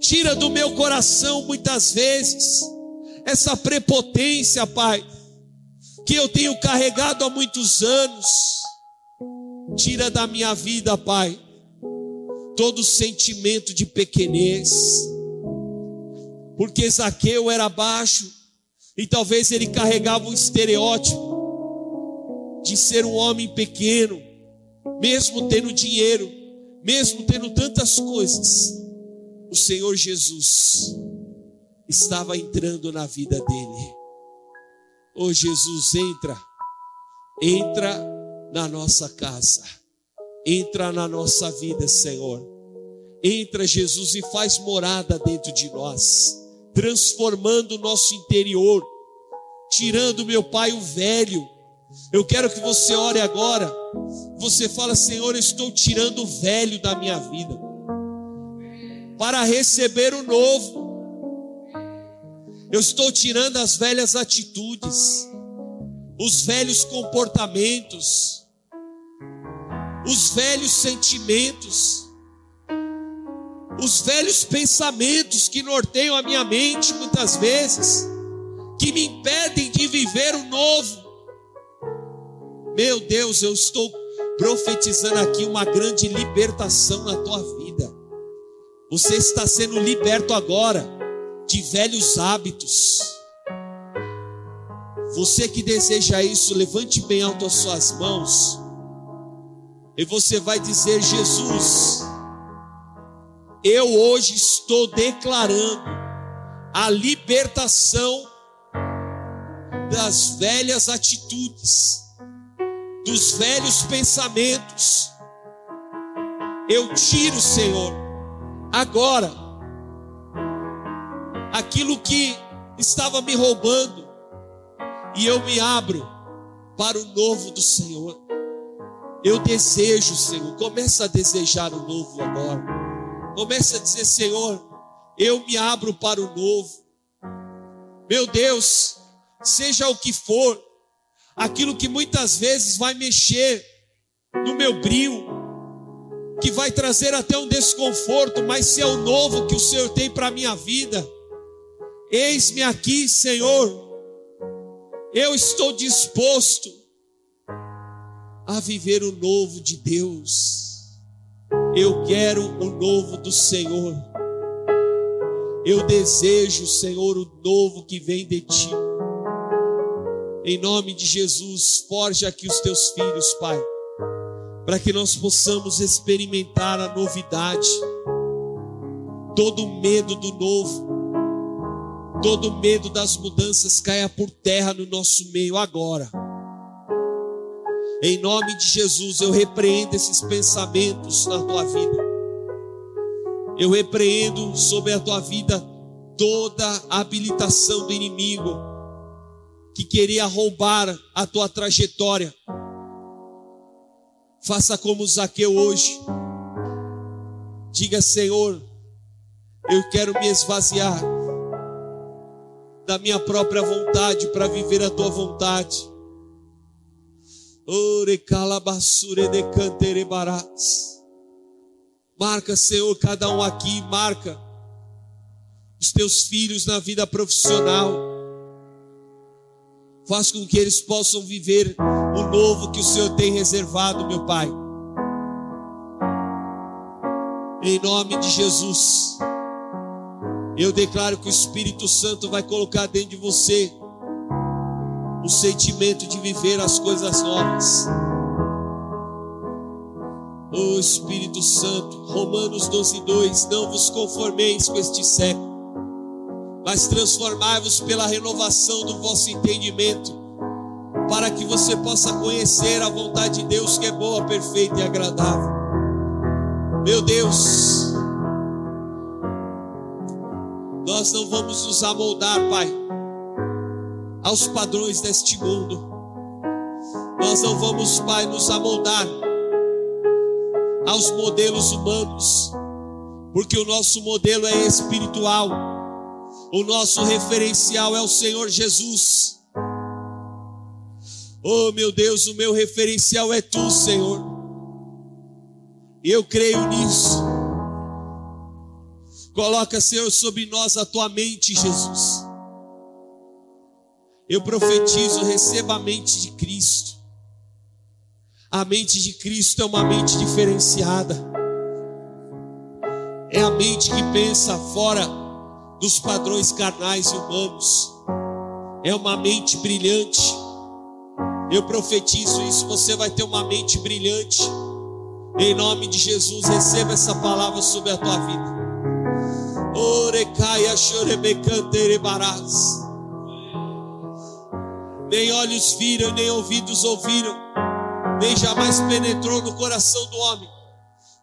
Tira do meu coração muitas vezes essa prepotência, Pai, que eu tenho carregado há muitos anos. Tira da minha vida, Pai, todo sentimento de pequenez. Porque Zaqueu era baixo e talvez ele carregava um estereótipo de ser um homem pequeno, mesmo tendo dinheiro, mesmo tendo tantas coisas. O Senhor Jesus estava entrando na vida dele. Oh Jesus, entra, entra na nossa casa, entra na nossa vida, Senhor. Entra, Jesus, e faz morada dentro de nós, transformando o nosso interior, tirando, meu Pai, o velho. Eu quero que você ore agora. Você fala, Senhor, eu estou tirando o velho da minha vida para receber o novo. Eu estou tirando as velhas atitudes, os velhos comportamentos, os velhos sentimentos, os velhos pensamentos que norteiam a minha mente muitas vezes, que me impedem de viver o novo. Meu Deus, eu estou profetizando aqui uma grande libertação na tua vida. Você está sendo liberto agora de velhos hábitos. Você que deseja isso, levante bem alto as suas mãos. E você vai dizer: Jesus, eu hoje estou declarando a libertação das velhas atitudes, dos velhos pensamentos. Eu tiro, Senhor, agora aquilo que estava me roubando, e eu me abro para o novo do Senhor. Eu desejo, Senhor, começa a desejar o novo agora. Começa a dizer, Senhor, eu me abro para o novo. Meu Deus, seja o que for, aquilo que muitas vezes vai mexer no meu brilho, que vai trazer até um desconforto, mas se é o novo que o Senhor tem para a minha vida, Eis-me aqui, Senhor. Eu estou disposto a viver o novo de Deus. Eu quero o novo do Senhor. Eu desejo, Senhor, o novo que vem de ti. Em nome de Jesus, forge aqui os teus filhos, Pai, para que nós possamos experimentar a novidade, todo medo do novo todo medo das mudanças caia por terra no nosso meio agora. Em nome de Jesus, eu repreendo esses pensamentos na tua vida. Eu repreendo sobre a tua vida toda a habilitação do inimigo que queria roubar a tua trajetória. Faça como Zaqueu hoje. Diga, Senhor, eu quero me esvaziar da minha própria vontade para viver a tua vontade. Ore calabassure de cantere barats. Marca, Senhor, cada um aqui, marca os teus filhos na vida profissional. Faz com que eles possam viver o novo que o Senhor tem reservado, meu Pai. Em nome de Jesus. Eu declaro que o Espírito Santo vai colocar dentro de você o sentimento de viver as coisas novas. Oh Espírito Santo, Romanos 12, 2: Não vos conformeis com este século, mas transformai-vos pela renovação do vosso entendimento, para que você possa conhecer a vontade de Deus que é boa, perfeita e agradável. Meu Deus, nós não vamos nos amoldar, Pai, aos padrões deste mundo. Nós não vamos, Pai, nos amoldar aos modelos humanos, porque o nosso modelo é espiritual, o nosso referencial é o Senhor Jesus. Oh meu Deus, o meu referencial é tu, Senhor. E eu creio nisso. Coloca, Senhor, sobre nós a tua mente, Jesus. Eu profetizo, receba a mente de Cristo. A mente de Cristo é uma mente diferenciada. É a mente que pensa fora dos padrões carnais e humanos. É uma mente brilhante. Eu profetizo isso, você vai ter uma mente brilhante. Em nome de Jesus, receba essa palavra sobre a tua vida. Orecaia chorebecanterebarás. Nem olhos viram, nem ouvidos ouviram nem jamais penetrou no coração do homem.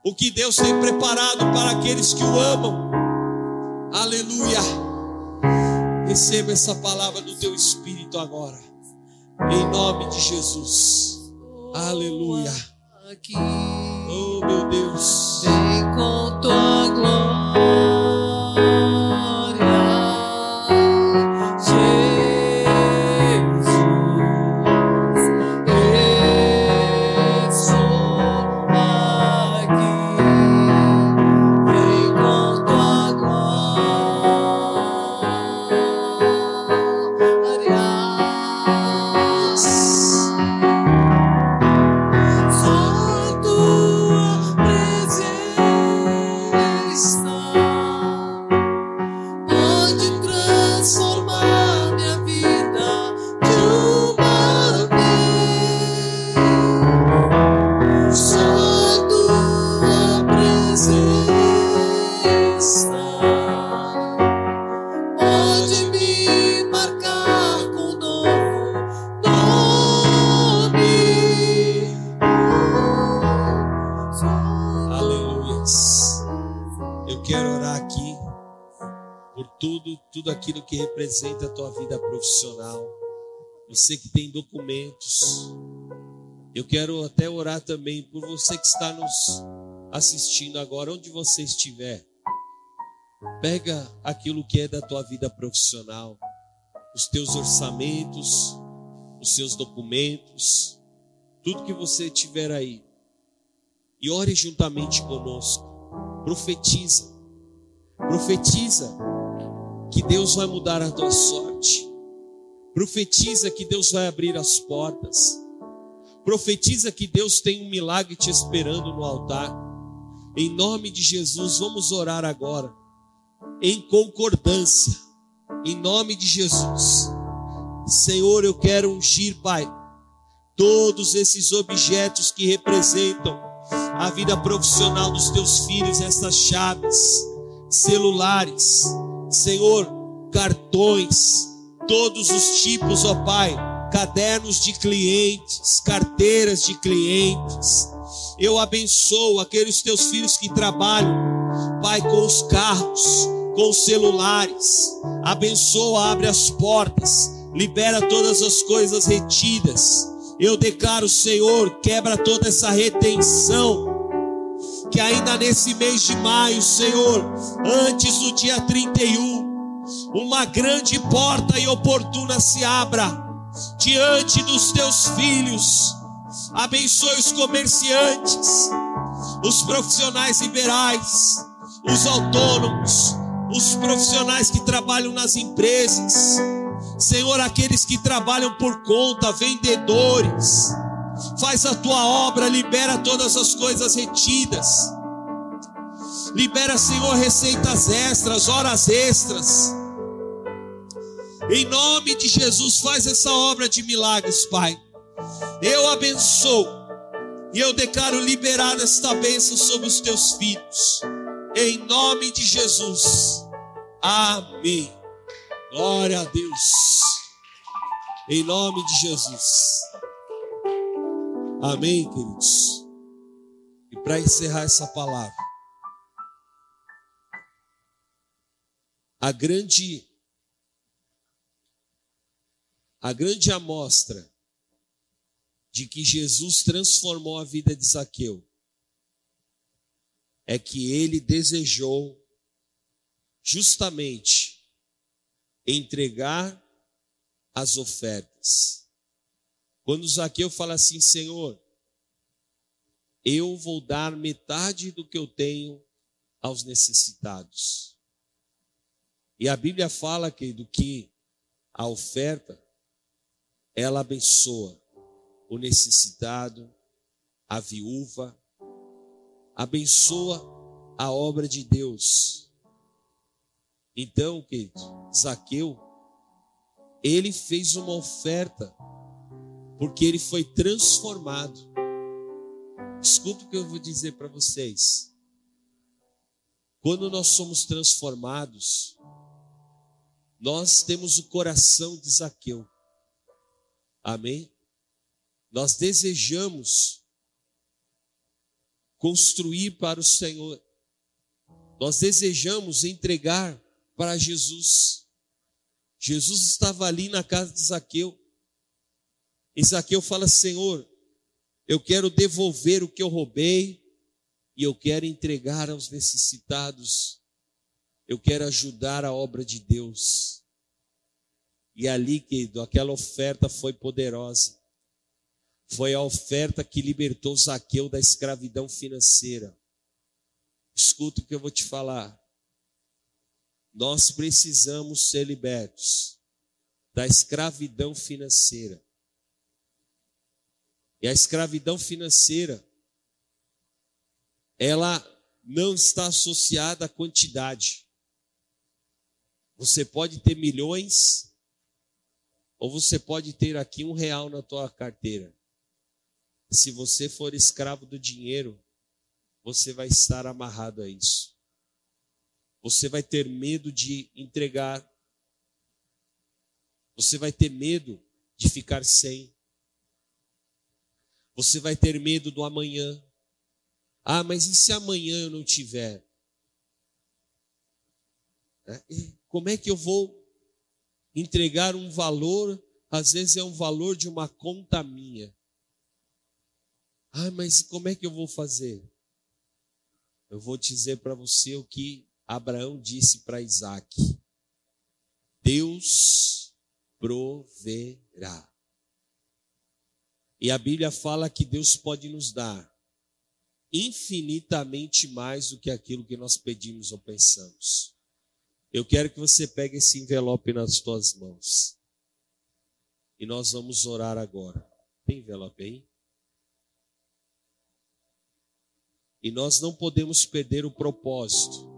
O que Deus tem preparado para aqueles que o amam. Aleluia. Receba essa palavra do teu espírito agora. Em nome de Jesus. Aleluia. Oh, meu Deus. Vem com tua glória. Que representa a tua vida profissional, você que tem documentos. Eu quero até orar também por você que está nos assistindo agora, onde você estiver. Pega aquilo que é da tua vida profissional, os teus orçamentos, os seus documentos, tudo que você tiver aí. E ore juntamente conosco. Profetiza. Profetiza que Deus vai mudar a tua sorte. Profetiza que Deus vai abrir as portas. Profetiza que Deus tem um milagre te esperando no altar. Em nome de Jesus, vamos orar agora. Em concordância. Em nome de Jesus. Senhor, eu quero ungir, Pai, todos esses objetos que representam a vida profissional dos teus filhos, essas chaves, celulares, Senhor, cartões, todos os tipos, ó Pai, cadernos de clientes, carteiras de clientes. Eu abençoo aqueles teus filhos que trabalham, Pai, com os carros, com os celulares. Abençoa, abre as portas, libera todas as coisas retidas. Eu declaro, Senhor, quebra toda essa retenção que ainda nesse mês de maio, Senhor, antes do dia 31, uma grande porta e oportuna se abra diante dos teus filhos. Abençoe os comerciantes, os profissionais liberais, os autônomos, os profissionais que trabalham nas empresas. Senhor, aqueles que trabalham por conta, vendedores, faz a tua obra, libera todas as coisas retidas. Libera, Senhor, receitas extras, horas extras. Em nome de Jesus, faz essa obra de milagres, Pai. Eu abençoo e eu declaro liberar esta bênção sobre os teus filhos. Em nome de Jesus. Amém. Glória a Deus. Em nome de Jesus. Amém, queridos. E para encerrar essa palavra, a grande a grande amostra de que Jesus transformou a vida de Zaqueu é que ele desejou justamente entregar as ofertas. Quando Zaqueu fala assim, Senhor, eu vou dar metade do que eu tenho aos necessitados. E a Bíblia fala, querido, que a oferta, ela abençoa o necessitado, a viúva, abençoa a obra de Deus. Então, querido, Zaqueu, ele fez uma oferta, porque ele foi transformado. Escuta o que eu vou dizer para vocês. Quando nós somos transformados, nós temos o coração de Zaqueu. Amém? Nós desejamos construir para o Senhor. Nós desejamos entregar para Jesus. Jesus estava ali na casa de Zaqueu. E Zaqueu fala: Senhor, eu quero devolver o que eu roubei e eu quero entregar aos necessitados. Eu quero ajudar a obra de Deus. E ali, querido, aquela oferta foi poderosa. Foi a oferta que libertou Zaqueu da escravidão financeira. Escuta o que eu vou te falar. Nós precisamos ser libertos da escravidão financeira. E a escravidão financeira, ela não está associada à quantidade. Você pode ter milhões, ou você pode ter aqui um real na tua carteira. Se você for escravo do dinheiro, você vai estar amarrado a isso. Você vai ter medo de entregar. Você vai ter medo de ficar sem. Você vai ter medo do amanhã. Ah, mas e se amanhã eu não tiver? É, como é que eu vou entregar um valor? Às vezes é um valor de uma conta minha. Ah, mas como é que eu vou fazer? Eu vou dizer para você o que Abraão disse para Isaac: Deus proverá. E a Bíblia fala que Deus pode nos dar infinitamente mais do que aquilo que nós pedimos ou pensamos. Eu quero que você pegue esse envelope nas tuas mãos. E nós vamos orar agora. Tem envelope aí? E nós não podemos perder o propósito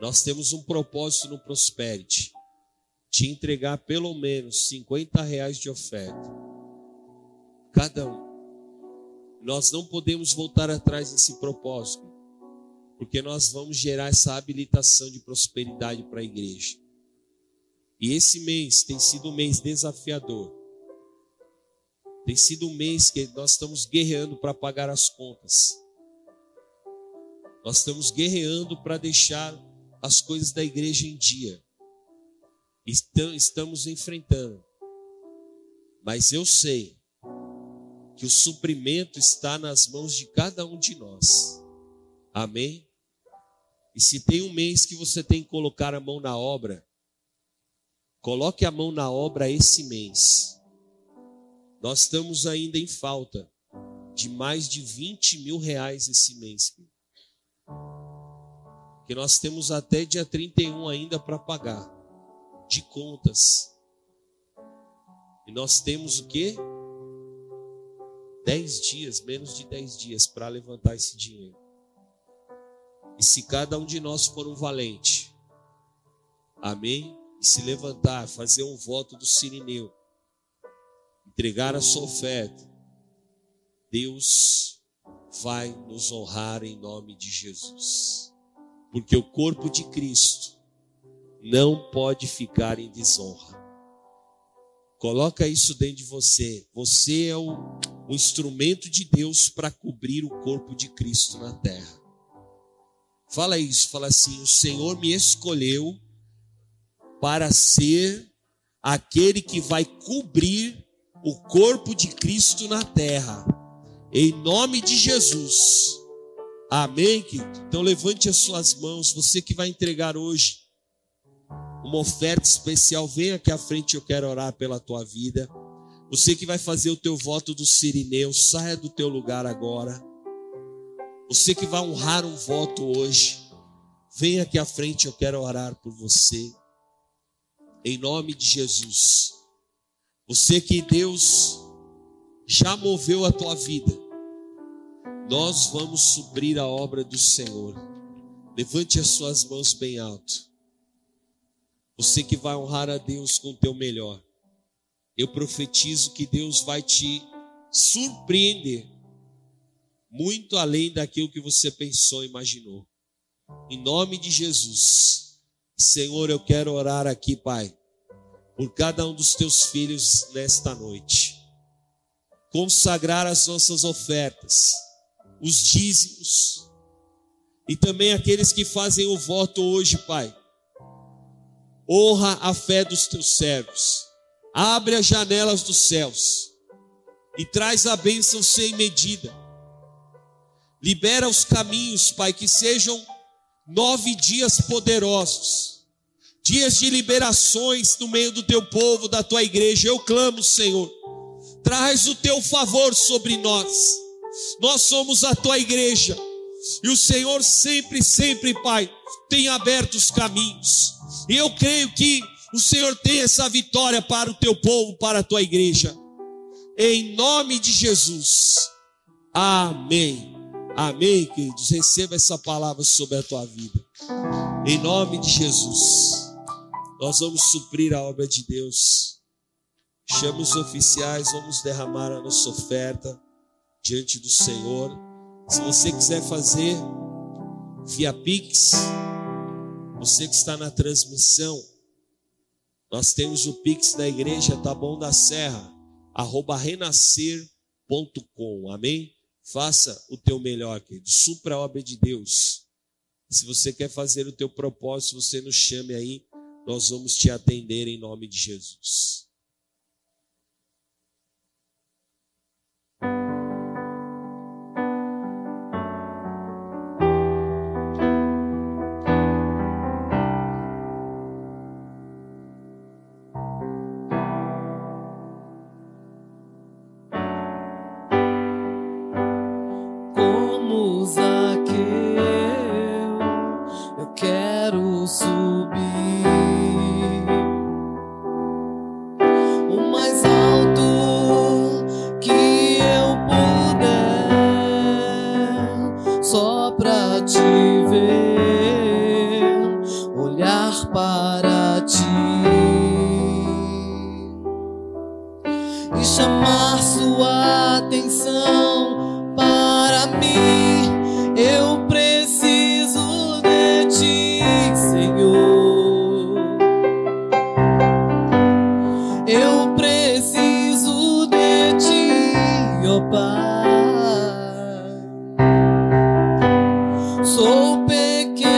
nós temos um propósito no Prosperity: te entregar pelo menos 50 reais de oferta. Cada um. Nós não podemos voltar atrás desse propósito, porque nós vamos gerar essa habilitação de prosperidade para a igreja. E esse mês tem sido um mês desafiador. Tem sido um mês que nós estamos guerreando para pagar as contas. Nós estamos guerreando para deixar as coisas da igreja em dia. Estamos enfrentando. Mas eu sei que o suprimento está nas mãos de cada um de nós. Amém? E se tem um mês que você tem que colocar a mão na obra, coloque a mão na obra esse mês. Nós estamos ainda em falta de mais de 20 mil reais esse mês que nós temos até dia 31 ainda para pagar de contas. E nós temos o quê? 10 dias, menos de 10 dias para levantar esse dinheiro. E se cada um de nós for um valente, amém? E se levantar, fazer um voto do Sirineu, entregar a sua oferta, Deus vai nos honrar em nome de Jesus porque o corpo de Cristo não pode ficar em desonra. Coloca isso dentro de você. Você é o, o instrumento de Deus para cobrir o corpo de Cristo na terra. Fala isso, fala assim: o Senhor me escolheu para ser aquele que vai cobrir o corpo de Cristo na terra. Em nome de Jesus. Amém? Então levante as suas mãos, você que vai entregar hoje uma oferta especial, vem aqui à frente, eu quero orar pela tua vida. Você que vai fazer o teu voto do Sirineu, saia do teu lugar agora. Você que vai honrar um voto hoje, vem aqui à frente, eu quero orar por você. Em nome de Jesus. Você que Deus já moveu a tua vida, nós vamos suprir a obra do Senhor. Levante as suas mãos bem alto. Você que vai honrar a Deus com o teu melhor. Eu profetizo que Deus vai te surpreender muito além daquilo que você pensou e imaginou. Em nome de Jesus. Senhor, eu quero orar aqui, Pai, por cada um dos teus filhos nesta noite. Consagrar as nossas ofertas, os dízimos, e também aqueles que fazem o voto hoje, Pai honra a fé dos teus servos, abre as janelas dos céus e traz a bênção sem medida. Libera os caminhos, Pai, que sejam nove dias poderosos, dias de liberações no meio do teu povo, da tua igreja. Eu clamo, Senhor, traz o teu favor sobre nós. Nós somos a tua igreja. E o Senhor sempre, sempre, Pai, tem aberto os caminhos. E eu creio que o Senhor tem essa vitória para o teu povo, para a tua igreja. Em nome de Jesus. Amém. Amém, queridos. Receba essa palavra sobre a tua vida. Em nome de Jesus. Nós vamos suprir a obra de Deus. Chama os oficiais, vamos derramar a nossa oferta diante do Senhor. Se você quiser fazer via Pix, você que está na transmissão, nós temos o Pix da igreja Tá Bom da Serra, arroba renascer.com, amém? Faça o teu melhor, querido, supra a obra de Deus. Se você quer fazer o teu propósito, você nos chame aí, nós vamos te atender em nome de Jesus. O mais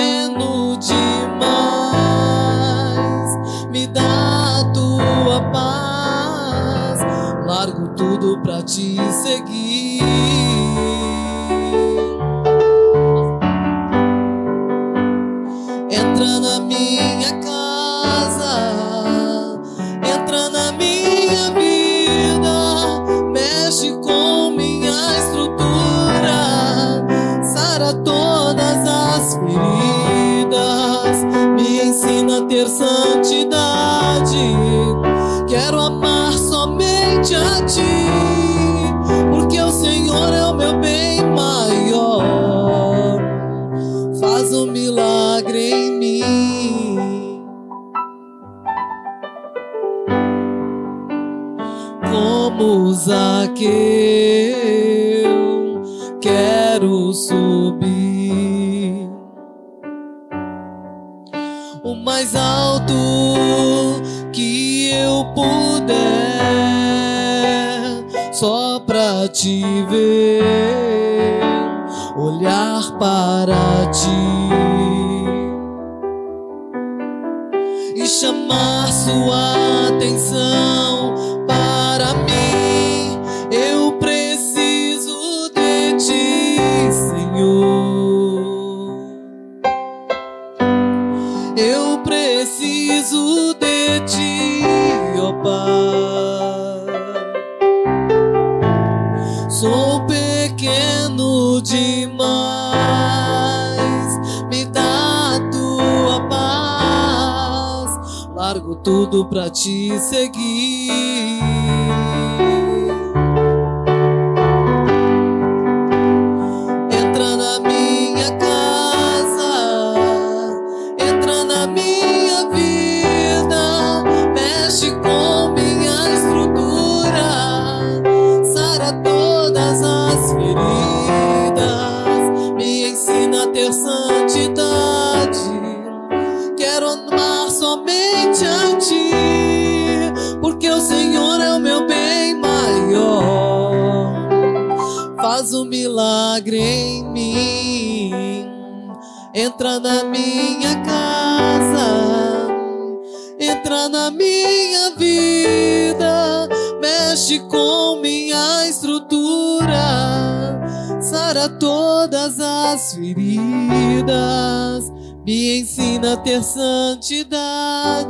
feridas, me ensina a ter santidade.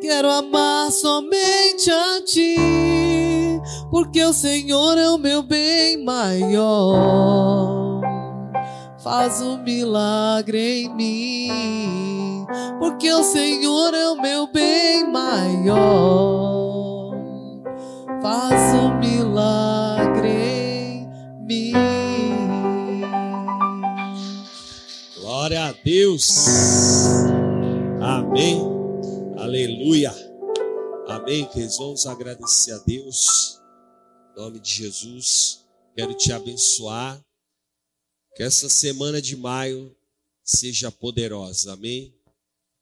Quero amar somente a ti, porque o Senhor é o meu bem maior. Faz um milagre em mim, porque o Senhor é o meu bem maior. Faz um milagre Glória a Deus. Amém. Aleluia. Amém. Queridos, vamos agradecer a Deus. Em nome de Jesus. Quero te abençoar. Que essa semana de maio seja poderosa. Amém.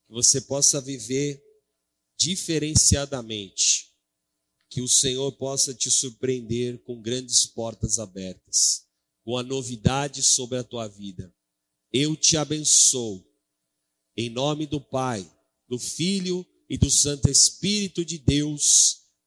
Que você possa viver diferenciadamente. Que o Senhor possa te surpreender com grandes portas abertas, com a novidade sobre a tua vida. Eu te abençoo. Em nome do Pai, do Filho e do Santo Espírito de Deus.